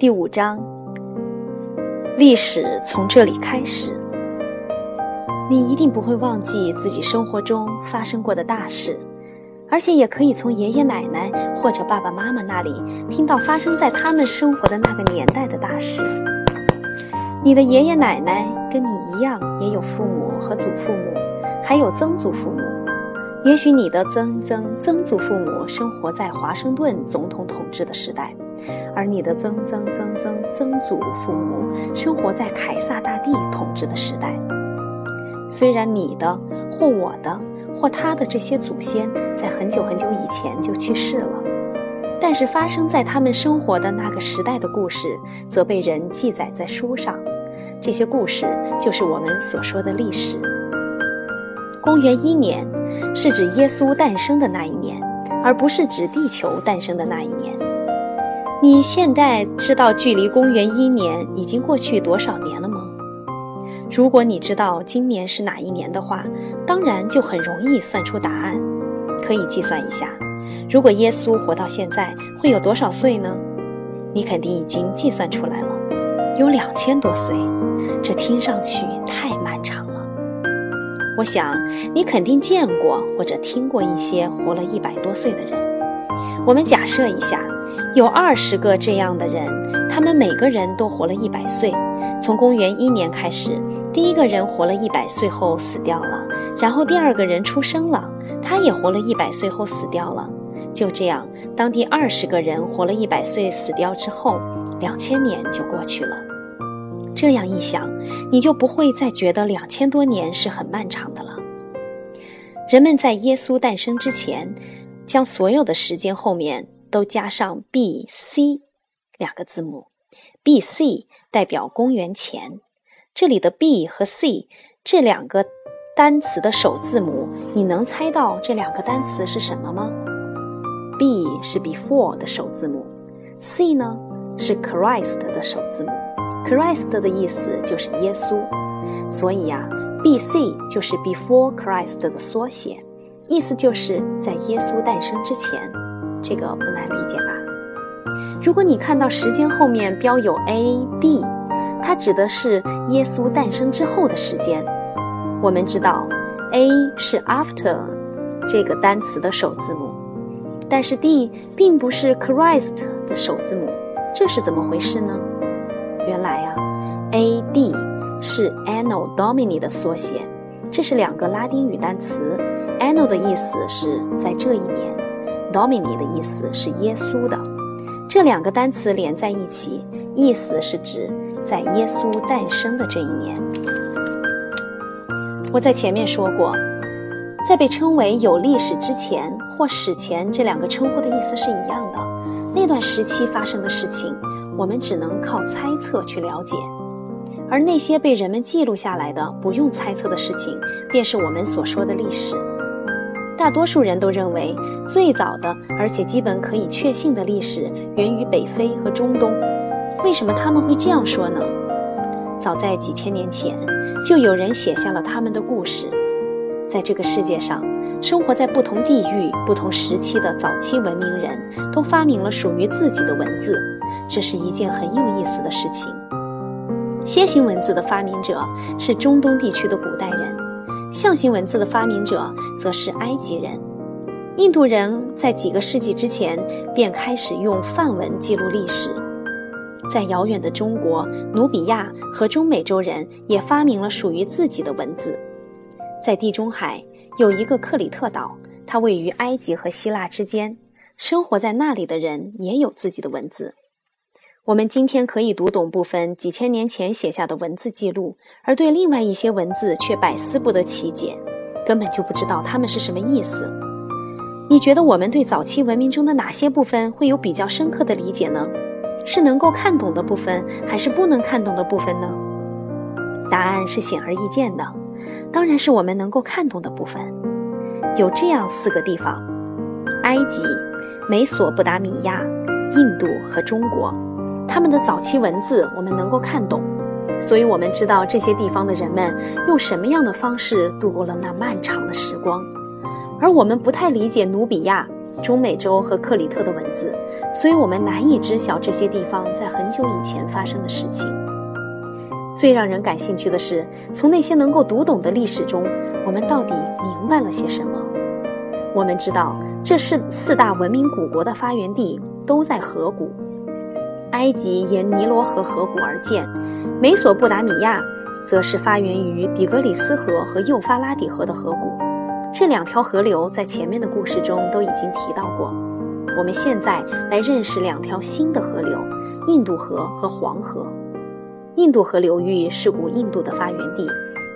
第五章，历史从这里开始。你一定不会忘记自己生活中发生过的大事，而且也可以从爷爷奶奶或者爸爸妈妈那里听到发生在他们生活的那个年代的大事。你的爷爷奶奶跟你一样，也有父母和祖父母，还有曾祖父母。也许你的曾曾曾祖父母生活在华盛顿总统统治的时代，而你的曾曾曾曾曾祖父母生活在凯撒大帝统治的时代。虽然你的或我的或他的这些祖先在很久很久以前就去世了，但是发生在他们生活的那个时代的故事，则被人记载在书上。这些故事就是我们所说的历史。公元一年是指耶稣诞生的那一年，而不是指地球诞生的那一年。你现在知道距离公元一年已经过去多少年了吗？如果你知道今年是哪一年的话，当然就很容易算出答案。可以计算一下，如果耶稣活到现在会有多少岁呢？你肯定已经计算出来了，有两千多岁。这听上去太漫长了。我想你肯定见过或者听过一些活了一百多岁的人。我们假设一下，有二十个这样的人，他们每个人都活了一百岁。从公元一年开始，第一个人活了一百岁后死掉了，然后第二个人出生了，他也活了一百岁后死掉了。就这样，当第二十个人活了一百岁死掉之后，两千年就过去了。这样一想，你就不会再觉得两千多年是很漫长的了。人们在耶稣诞生之前，将所有的时间后面都加上 B.C. 两个字母，B.C. 代表公元前。这里的 B 和 C 这两个单词的首字母，你能猜到这两个单词是什么吗？B 是 before 的首字母，C 呢是 Christ 的首字母。Christ 的意思就是耶稣，所以呀，B.C. 就是 Before Christ 的缩写，意思就是在耶稣诞生之前。这个不难理解吧？如果你看到时间后面标有 A.D.，它指的是耶稣诞生之后的时间。我们知道，A 是 After 这个单词的首字母，但是 D 并不是 Christ 的首字母，这是怎么回事呢？原来啊，A.D. 是 Anno Domini 的缩写，这是两个拉丁语单词。Anno 的意思是在这一年，Domini 的意思是耶稣的。这两个单词连在一起，意思是指在耶稣诞生的这一年。我在前面说过，在被称为有历史之前或史前这两个称呼的意思是一样的。那段时期发生的事情。我们只能靠猜测去了解，而那些被人们记录下来的不用猜测的事情，便是我们所说的历史。大多数人都认为，最早的而且基本可以确信的历史源于北非和中东。为什么他们会这样说呢？早在几千年前，就有人写下了他们的故事。在这个世界上，生活在不同地域、不同时期的早期文明人都发明了属于自己的文字。这是一件很有意思的事情。楔形文字的发明者是中东地区的古代人，象形文字的发明者则是埃及人。印度人在几个世纪之前便开始用梵文记录历史。在遥远的中国、努比亚和中美洲人也发明了属于自己的文字。在地中海有一个克里特岛，它位于埃及和希腊之间，生活在那里的人也有自己的文字。我们今天可以读懂部分几千年前写下的文字记录，而对另外一些文字却百思不得其解，根本就不知道它们是什么意思。你觉得我们对早期文明中的哪些部分会有比较深刻的理解呢？是能够看懂的部分，还是不能看懂的部分呢？答案是显而易见的，当然是我们能够看懂的部分。有这样四个地方：埃及、美索不达米亚、印度和中国。他们的早期文字我们能够看懂，所以我们知道这些地方的人们用什么样的方式度过了那漫长的时光。而我们不太理解努比亚，中美洲和克里特的文字，所以我们难以知晓这些地方在很久以前发生的事情。最让人感兴趣的是，从那些能够读懂的历史中，我们到底明白了些什么？我们知道，这是四大文明古国的发源地都在河谷。埃及沿尼罗河河谷而建，美索不达米亚则是发源于底格里斯河和幼发拉底河的河谷。这两条河流在前面的故事中都已经提到过。我们现在来认识两条新的河流：印度河和黄河。印度河流域是古印度的发源地，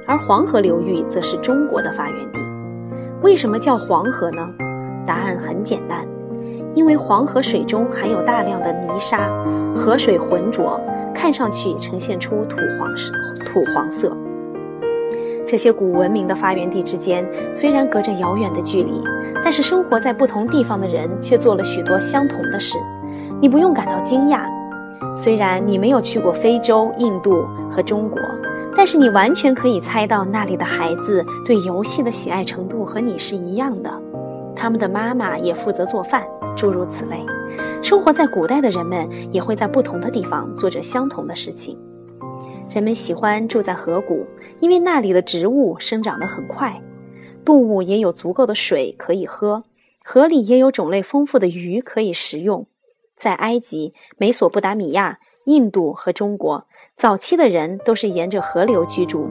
而黄河流域则是中国的发源地。为什么叫黄河呢？答案很简单，因为黄河水中含有大量的泥沙，河水浑浊，看上去呈现出土黄色。土黄色。这些古文明的发源地之间虽然隔着遥远的距离，但是生活在不同地方的人却做了许多相同的事。你不用感到惊讶。虽然你没有去过非洲、印度和中国，但是你完全可以猜到那里的孩子对游戏的喜爱程度和你是一样的。他们的妈妈也负责做饭，诸如此类。生活在古代的人们也会在不同的地方做着相同的事情。人们喜欢住在河谷，因为那里的植物生长得很快，动物也有足够的水可以喝，河里也有种类丰富的鱼可以食用。在埃及、美索不达米亚、印度和中国，早期的人都是沿着河流居住。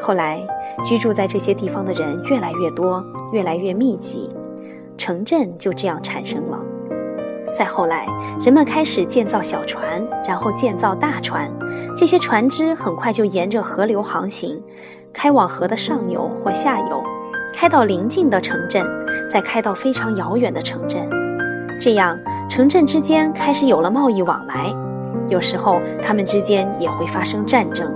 后来，居住在这些地方的人越来越多，越来越密集，城镇就这样产生了。再后来，人们开始建造小船，然后建造大船。这些船只很快就沿着河流航行，开往河的上游或下游，开到邻近的城镇，再开到非常遥远的城镇。这样，城镇之间开始有了贸易往来。有时候，他们之间也会发生战争。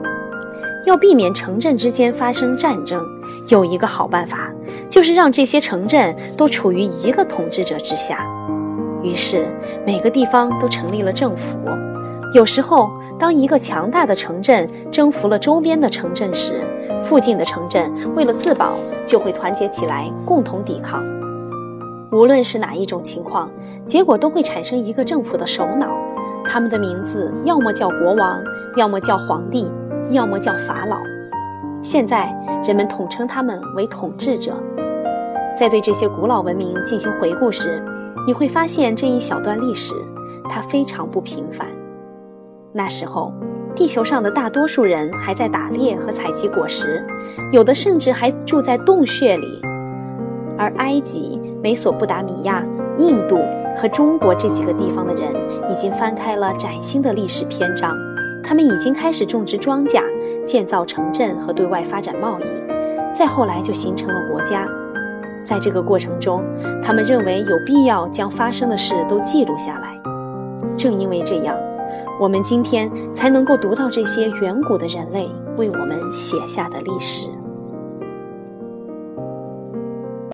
要避免城镇之间发生战争，有一个好办法，就是让这些城镇都处于一个统治者之下。于是，每个地方都成立了政府。有时候，当一个强大的城镇征服了周边的城镇时，附近的城镇为了自保，就会团结起来，共同抵抗。无论是哪一种情况，结果都会产生一个政府的首脑，他们的名字要么叫国王，要么叫皇帝，要么叫法老。现在人们统称他们为统治者。在对这些古老文明进行回顾时，你会发现这一小段历史，它非常不平凡。那时候，地球上的大多数人还在打猎和采集果实，有的甚至还住在洞穴里。而埃及、美索不达米亚、印度和中国这几个地方的人，已经翻开了崭新的历史篇章。他们已经开始种植庄稼、建造城镇和对外发展贸易。再后来就形成了国家。在这个过程中，他们认为有必要将发生的事都记录下来。正因为这样，我们今天才能够读到这些远古的人类为我们写下的历史。